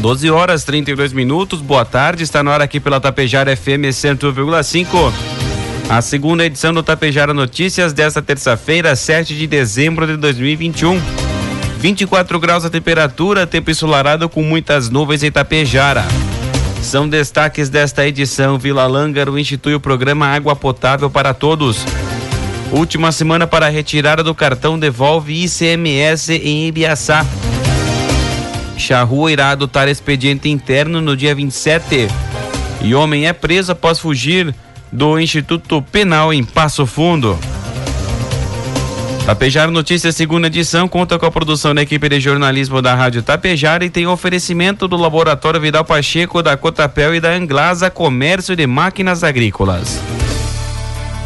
12 horas 32 minutos. Boa tarde. Está na hora aqui pela Tapejara FM 101,5. A segunda edição do Tapejara Notícias desta terça-feira, 7 de dezembro de 2021. 24 graus a temperatura, tempo ensolarado com muitas nuvens em Tapejara. São destaques desta edição. Vila Lângaro institui o programa Água Potável para Todos. Última semana para retirada do cartão devolve ICMS em Ibiaçá. Charrua irá adotar expediente interno no dia 27. E homem é preso após fugir do Instituto Penal em Passo Fundo. Tapejar Notícias, segunda edição, conta com a produção da equipe de jornalismo da Rádio Tapejar e tem oferecimento do Laboratório Vidal Pacheco, da Cotapel e da Anglasa Comércio de Máquinas Agrícolas.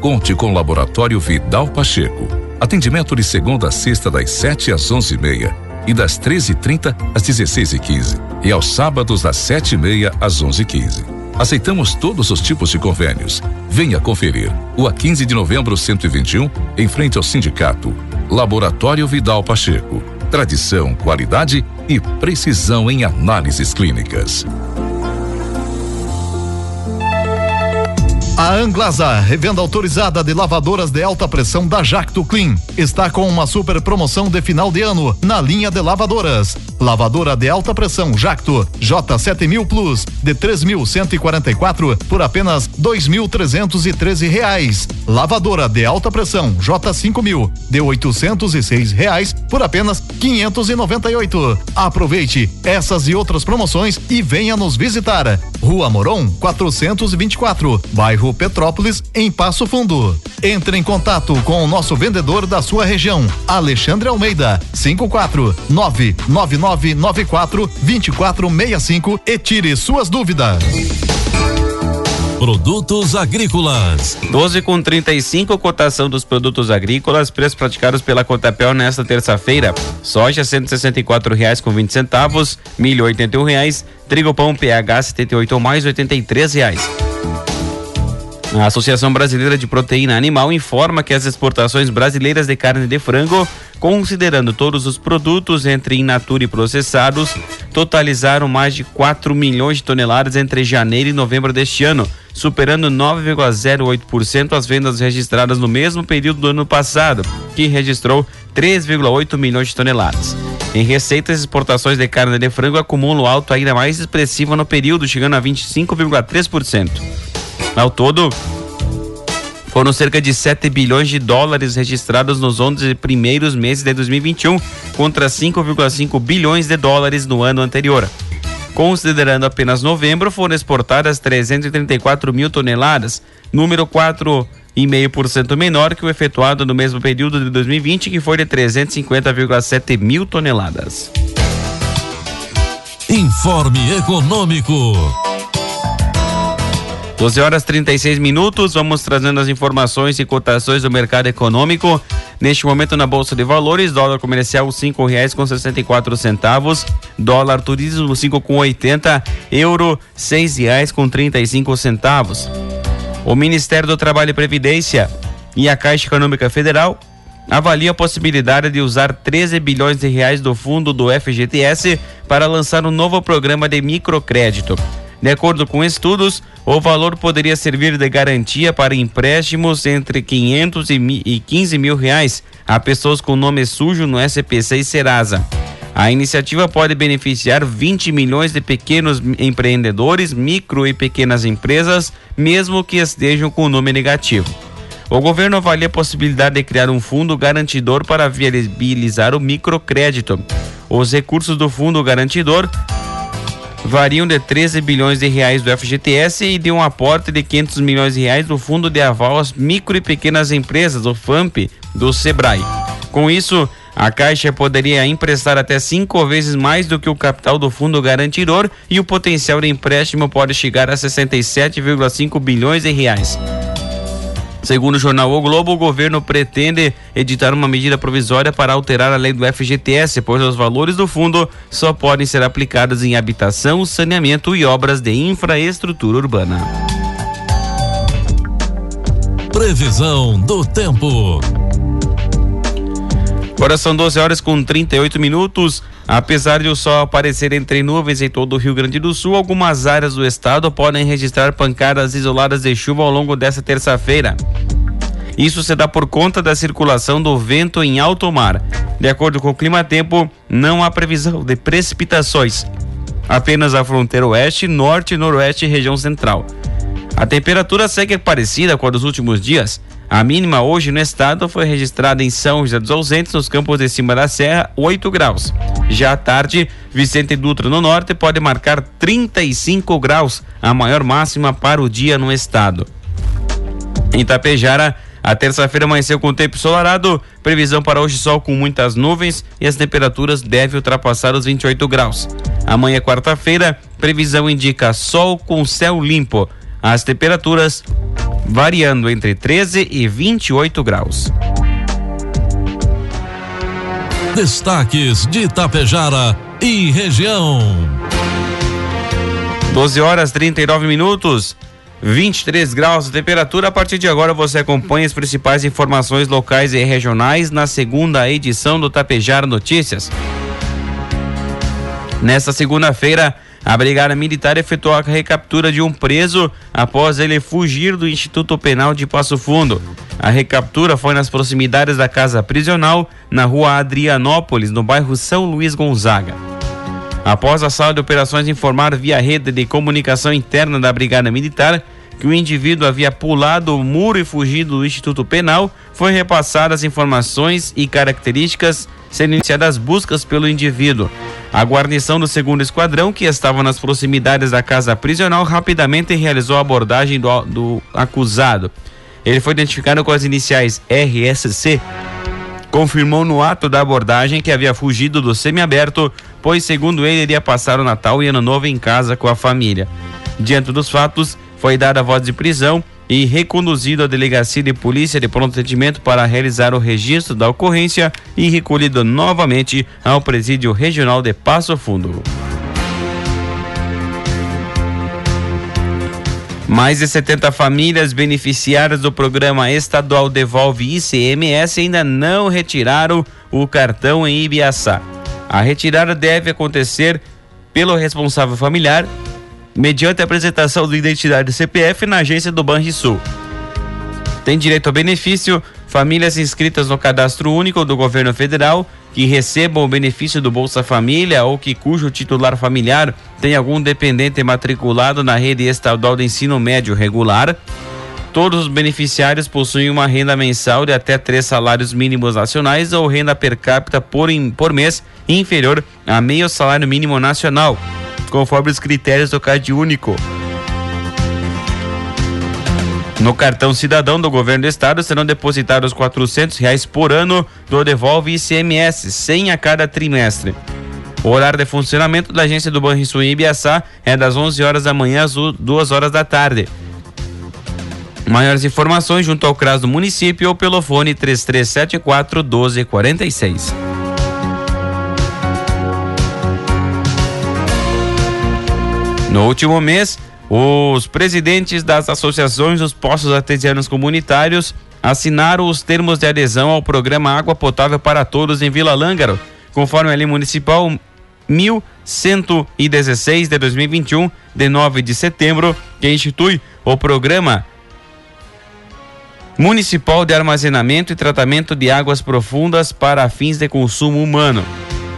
Conte com o Laboratório Vidal Pacheco. Atendimento de segunda a sexta das 7 às 11h30 e, das 13h30 às 16h15 e, e aos sábados das 7h30 às 11h15. Aceitamos todos os tipos de convênios. Venha conferir. O a 15 de novembro 121, em frente ao sindicato. Laboratório Vidal Pacheco. Tradição, qualidade e precisão em análises clínicas. A Anglasa, revenda autorizada de lavadoras de alta pressão da Jacto Clean, está com uma super promoção de final de ano na linha de lavadoras. Lavadora de alta pressão Jacto J7000 Plus de 3.144 por apenas 2.313 reais. Lavadora de alta pressão J5000 de 806 reais por apenas 598. Aproveite essas e outras promoções e venha nos visitar. Rua Moron 424, bairro Petrópolis, em Passo Fundo. Entre em contato com o nosso vendedor da sua região, Alexandre Almeida, 54 99994 2465 e tire suas dúvidas. Produtos agrícolas. 12 com 35, cotação dos produtos agrícolas, preços praticados pela Cotapel nesta terça-feira. Soja R$ reais com 20 centavos, milho R$ reais, trigo pão PH 78 ou mais R$ reais. A Associação Brasileira de Proteína Animal informa que as exportações brasileiras de carne de frango, considerando todos os produtos entre in natura e processados, totalizaram mais de 4 milhões de toneladas entre janeiro e novembro deste ano, superando 9,08% as vendas registradas no mesmo período do ano passado, que registrou 3,8 milhões de toneladas. Em receitas, exportações de carne de frango acumulam alto ainda mais expressivo no período, chegando a 25,3%. Ao todo, foram cerca de 7 bilhões de dólares registrados nos 11 primeiros meses de 2021, contra 5,5 bilhões de dólares no ano anterior. Considerando apenas novembro, foram exportadas 334 mil toneladas, número 4,5% menor que o efetuado no mesmo período de 2020, que foi de 350,7 mil toneladas. Informe Econômico. 12 horas 36 minutos, vamos trazendo as informações e cotações do mercado econômico. Neste momento na Bolsa de Valores, dólar comercial cinco reais com sessenta e quatro centavos, dólar turismo cinco com oitenta, euro seis reais com trinta e cinco centavos. O Ministério do Trabalho e Previdência e a Caixa Econômica Federal avalia a possibilidade de usar 13 bilhões de reais do fundo do FGTS para lançar um novo programa de microcrédito. De acordo com estudos, o valor poderia servir de garantia para empréstimos entre 500 e 15 mil reais a pessoas com nome sujo no SPC e Serasa. A iniciativa pode beneficiar 20 milhões de pequenos empreendedores, micro e pequenas empresas, mesmo que estejam com o nome negativo. O governo avalia a possibilidade de criar um fundo garantidor para viabilizar o microcrédito. Os recursos do fundo garantidor variam de 13 bilhões de reais do FGTS e de um aporte de 500 milhões de reais do Fundo de Aval às Micro e Pequenas Empresas, o FAMP, do Sebrae. Com isso, a Caixa poderia emprestar até cinco vezes mais do que o capital do fundo garantidor e o potencial de empréstimo pode chegar a 67,5 bilhões de reais. Segundo o jornal O Globo, o governo pretende editar uma medida provisória para alterar a lei do FGTS, pois os valores do fundo só podem ser aplicados em habitação, saneamento e obras de infraestrutura urbana. Previsão do tempo. Agora são 12 horas com 38 minutos. Apesar de o sol aparecer entre nuvens em todo o Rio Grande do Sul, algumas áreas do estado podem registrar pancadas isoladas de chuva ao longo desta terça-feira. Isso se dá por conta da circulação do vento em alto mar. De acordo com o Clima Tempo, não há previsão de precipitações. Apenas a fronteira oeste, norte, noroeste e região central. A temperatura segue parecida com a dos últimos dias. A mínima hoje no estado foi registrada em São José dos Ausentes, nos campos de cima da serra, 8 graus. Já à tarde, Vicente Dutra no norte pode marcar 35 graus, a maior máxima para o dia no estado. Em Tapejara, a terça-feira amanheceu com tempo ensolarado, previsão para hoje sol com muitas nuvens e as temperaturas devem ultrapassar os 28 graus. Amanhã, quarta-feira, previsão indica sol com céu limpo. As temperaturas variando entre 13 e 28 graus. Destaques de Itapejara e região. 12 horas 39 minutos. 23 graus de temperatura. A partir de agora você acompanha as principais informações locais e regionais na segunda edição do Tapejara Notícias. Nesta segunda-feira, a Brigada Militar efetuou a recaptura de um preso após ele fugir do Instituto Penal de Passo Fundo. A recaptura foi nas proximidades da casa prisional, na rua Adrianópolis, no bairro São Luís Gonzaga. Após a sala de operações informar via rede de comunicação interna da Brigada Militar que o indivíduo havia pulado o muro e fugido do Instituto Penal, foi repassadas informações e características sendo iniciadas buscas pelo indivíduo. A guarnição do segundo esquadrão, que estava nas proximidades da casa prisional, rapidamente realizou a abordagem do, do acusado. Ele foi identificado com as iniciais RSC. Confirmou no ato da abordagem que havia fugido do semiaberto, pois, segundo ele, iria passar o Natal e Ano Novo em casa com a família. Diante dos fatos, foi dada a voz de prisão e reconduzido à delegacia de polícia de pronto atendimento para realizar o registro da ocorrência e recolhido novamente ao presídio regional de Passo Fundo. Mais de 70 famílias beneficiárias do programa estadual Devolve ICMS ainda não retiraram o cartão em Ibiaçá. A retirada deve acontecer pelo responsável familiar mediante a apresentação da identidade do CPF na agência do Banrisul. Tem direito ao benefício famílias inscritas no cadastro único do governo federal que recebam o benefício do Bolsa Família ou que cujo titular familiar tem algum dependente matriculado na rede estadual de ensino médio regular. Todos os beneficiários possuem uma renda mensal de até três salários mínimos nacionais ou renda per capita por, por mês inferior a meio salário mínimo nacional, conforme os critérios do CAD único. No cartão cidadão do governo do estado serão depositados quatrocentos reais por ano do Devolve ICMS, 100 a cada trimestre. O horário de funcionamento da agência do Banrisul em Ibiaçá é das 11 horas da manhã às 2 horas da tarde. Maiores informações junto ao CRAS do município ou pelo fone 3374 1246. No último mês, os presidentes das associações dos postos artesianos comunitários assinaram os termos de adesão ao programa Água Potável para Todos em Vila Lângaro, conforme a lei municipal 1116 de 2021, de 9 de setembro, que institui o programa Municipal de Armazenamento e Tratamento de Águas Profundas para fins de consumo humano.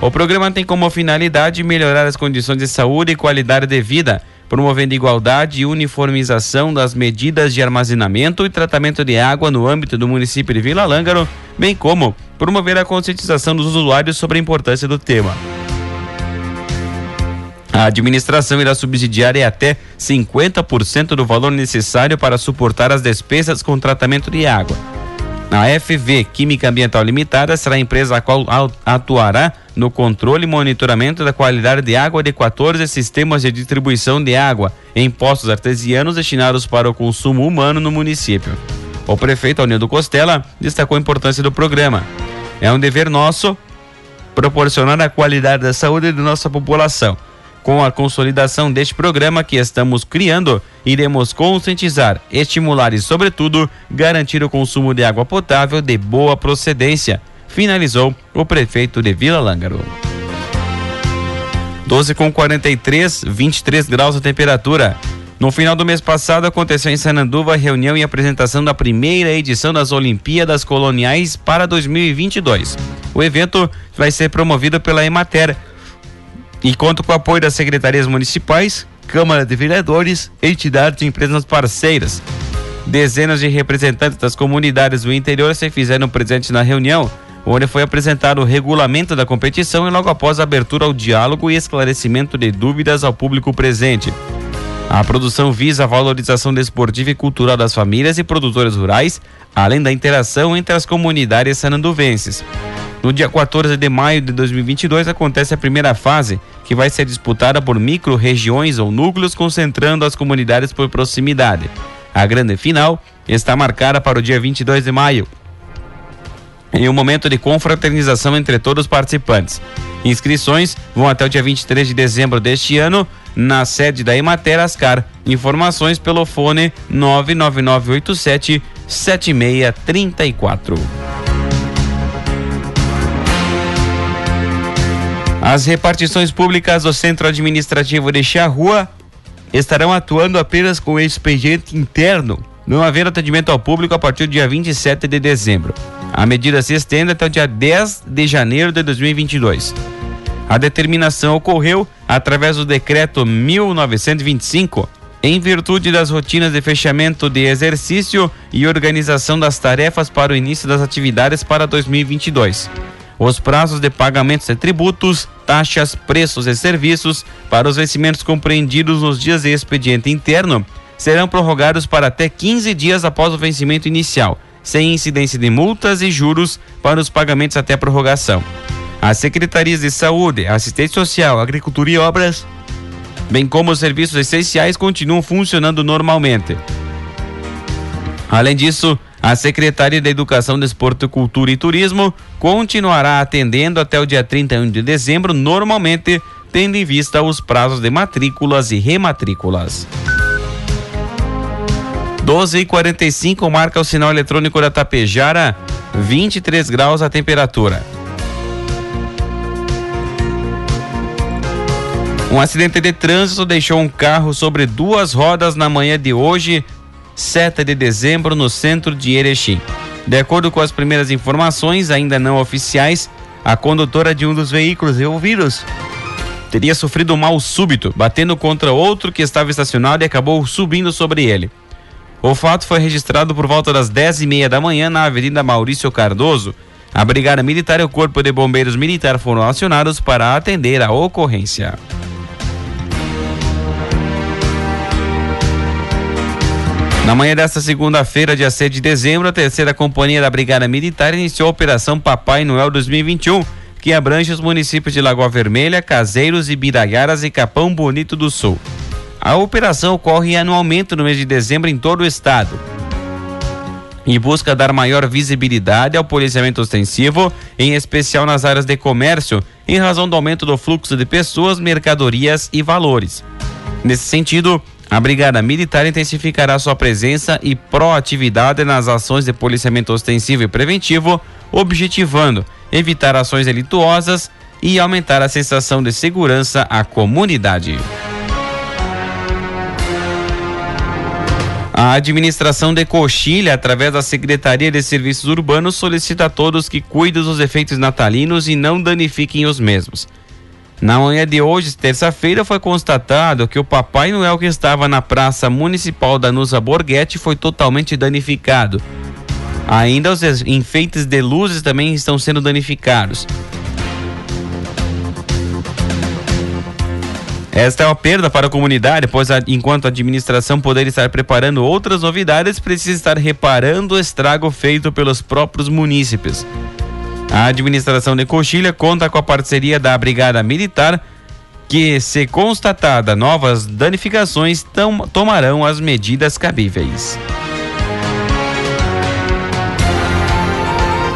O programa tem como finalidade melhorar as condições de saúde e qualidade de vida, promovendo igualdade e uniformização das medidas de armazenamento e tratamento de água no âmbito do município de Vila Lângaro, bem como promover a conscientização dos usuários sobre a importância do tema. A administração irá subsidiar até 50% do valor necessário para suportar as despesas com tratamento de água. A FV Química Ambiental Limitada será a empresa a qual atuará no controle e monitoramento da qualidade de água de 14 sistemas de distribuição de água em postos artesianos destinados para o consumo humano no município. O prefeito Alnildo Costela destacou a importância do programa. É um dever nosso proporcionar a qualidade da saúde de nossa população com a consolidação deste programa que estamos criando, iremos conscientizar, estimular e, sobretudo, garantir o consumo de água potável de boa procedência, finalizou o prefeito de Vila Lângaro. 12 com 43, 23 graus a temperatura. No final do mês passado aconteceu em Sananduva a reunião e apresentação da primeira edição das Olimpíadas Coloniais para 2022. O evento vai ser promovido pela Emater, e conta com o apoio das secretarias municipais, Câmara de Vereadores, entidades e empresas parceiras. Dezenas de representantes das comunidades do interior se fizeram presentes na reunião, onde foi apresentado o regulamento da competição e logo após a abertura ao diálogo e esclarecimento de dúvidas ao público presente. A produção visa a valorização desportiva e cultural das famílias e produtores rurais, além da interação entre as comunidades sananduvenses. No dia 14 de maio de 2022 acontece a primeira fase, que vai ser disputada por micro-regiões ou núcleos concentrando as comunidades por proximidade. A grande final está marcada para o dia 22 de maio, em um momento de confraternização entre todos os participantes. Inscrições vão até o dia 23 de dezembro deste ano na sede da Emater Ascar. Informações pelo fone 99987 7634. As repartições públicas do Centro Administrativo de Charrua estarão atuando apenas com expediente interno, não havendo atendimento ao público a partir do dia 27 de dezembro. A medida se estende até o dia 10 de janeiro de 2022. A determinação ocorreu através do decreto 1925, em virtude das rotinas de fechamento de exercício e organização das tarefas para o início das atividades para 2022. Os prazos de pagamentos de tributos, taxas, preços e serviços para os vencimentos compreendidos nos dias de expediente interno serão prorrogados para até 15 dias após o vencimento inicial, sem incidência de multas e juros para os pagamentos até prorrogação. As secretarias de Saúde, Assistência Social, Agricultura e Obras, bem como os serviços essenciais, continuam funcionando normalmente. Além disso, a Secretaria da Educação, Desporto, Cultura e Turismo continuará atendendo até o dia 31 de dezembro, normalmente tendo em vista os prazos de matrículas e rematrículas. 12 e 45 marca o sinal eletrônico da Tapejara, 23 graus a temperatura. Um acidente de trânsito deixou um carro sobre duas rodas na manhã de hoje 7 de dezembro, no centro de Erechim. De acordo com as primeiras informações, ainda não oficiais, a condutora de um dos veículos envolvidos teria sofrido um mal súbito, batendo contra outro que estava estacionado e acabou subindo sobre ele. O fato foi registrado por volta das 10 e meia da manhã na Avenida Maurício Cardoso. A Brigada Militar e o Corpo de Bombeiros Militar foram acionados para atender a ocorrência. Na manhã desta segunda-feira, dia 7 de dezembro, a terceira companhia da Brigada Militar iniciou a Operação Papai Noel 2021, que abrange os municípios de Lagoa Vermelha, Caseiros, Ibiraiaras e Capão Bonito do Sul. A operação ocorre anualmente no mês de dezembro em todo o estado. Em busca dar maior visibilidade ao policiamento ostensivo, em especial nas áreas de comércio, em razão do aumento do fluxo de pessoas, mercadorias e valores. Nesse sentido, a Brigada Militar intensificará sua presença e proatividade nas ações de policiamento ostensivo e preventivo, objetivando evitar ações delituosas e aumentar a sensação de segurança à comunidade. A administração de Coxilha, através da Secretaria de Serviços Urbanos, solicita a todos que cuidem dos efeitos natalinos e não danifiquem os mesmos. Na manhã de hoje, terça-feira, foi constatado que o Papai Noel que estava na Praça Municipal da Nusa Borghetti foi totalmente danificado. Ainda os enfeites de luzes também estão sendo danificados. Esta é uma perda para a comunidade, pois a, enquanto a administração poderia estar preparando outras novidades, precisa estar reparando o estrago feito pelos próprios munícipes. A administração de Coxilha conta com a parceria da Brigada Militar, que, se constatada novas danificações, tom, tomarão as medidas cabíveis.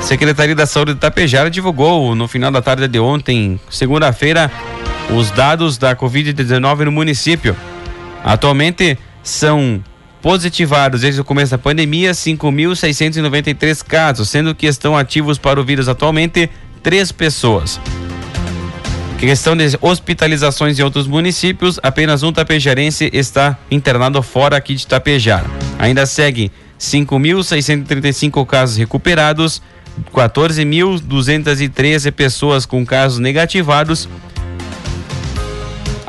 Secretaria da Saúde de Itapejara divulgou no final da tarde de ontem, segunda-feira, os dados da Covid-19 no município. Atualmente são positivados desde o começo da pandemia 5.693 casos, sendo que estão ativos para o vírus atualmente três pessoas. Questão de hospitalizações em outros municípios, apenas um tapejarense está internado fora aqui de Tapejara. Ainda segue 5.635 casos recuperados, 14.213 pessoas com casos negativados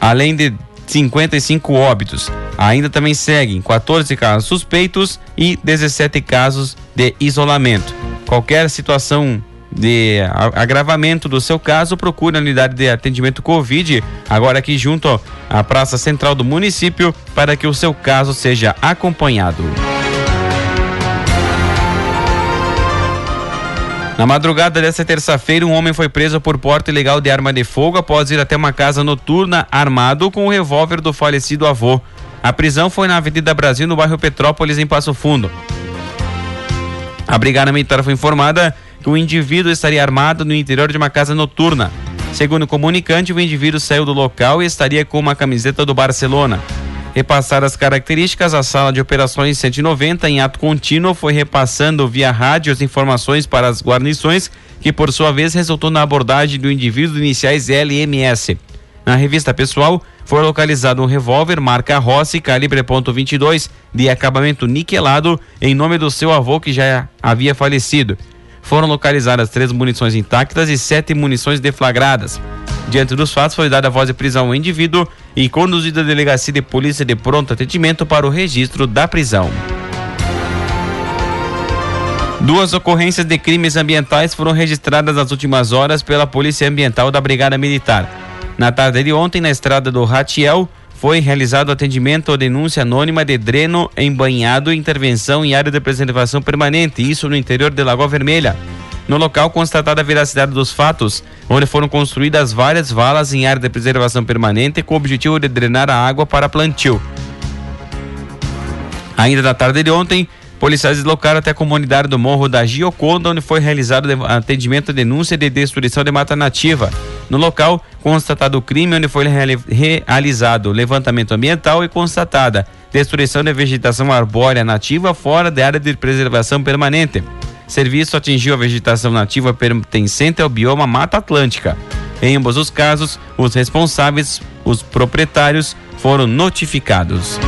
além de 55 óbitos. Ainda também seguem 14 casos suspeitos e 17 casos de isolamento. Qualquer situação de agravamento do seu caso, procure a unidade de atendimento Covid, agora aqui junto à Praça Central do município, para que o seu caso seja acompanhado. Na madrugada desta terça-feira, um homem foi preso por porte ilegal de arma de fogo após ir até uma casa noturna armado com o revólver do falecido avô. A prisão foi na Avenida Brasil, no bairro Petrópolis, em Passo Fundo. A Brigada Militar foi informada que o indivíduo estaria armado no interior de uma casa noturna. Segundo o comunicante, o indivíduo saiu do local e estaria com uma camiseta do Barcelona. Repassadas as características, a sala de operações 190, em ato contínuo, foi repassando via rádio as informações para as guarnições, que por sua vez resultou na abordagem do indivíduo iniciais LMS. Na revista pessoal, foi localizado um revólver marca Rossi calibre .22 de acabamento niquelado em nome do seu avô que já havia falecido. Foram localizadas três munições intactas e sete munições deflagradas. Diante dos fatos, foi dada a voz de prisão ao indivíduo e conduzido à delegacia de polícia de pronto atendimento para o registro da prisão. Duas ocorrências de crimes ambientais foram registradas nas últimas horas pela Polícia Ambiental da Brigada Militar. Na tarde de ontem, na estrada do Ratiel, foi realizado atendimento à denúncia anônima de dreno embanhado intervenção em área de preservação permanente, isso no interior de Lagoa Vermelha. No local, constatada a veracidade dos fatos, onde foram construídas várias valas em área de preservação permanente com o objetivo de drenar a água para plantio. Ainda na tarde de ontem, policiais deslocaram até a comunidade do Morro da Gioconda, onde foi realizado atendimento à denúncia de destruição de mata nativa. No local, constatado o crime, onde foi realizado levantamento ambiental e constatada destruição de vegetação arbórea nativa fora da área de preservação permanente. Serviço atingiu a vegetação nativa pertencente ao bioma Mata Atlântica. Em ambos os casos, os responsáveis, os proprietários, foram notificados.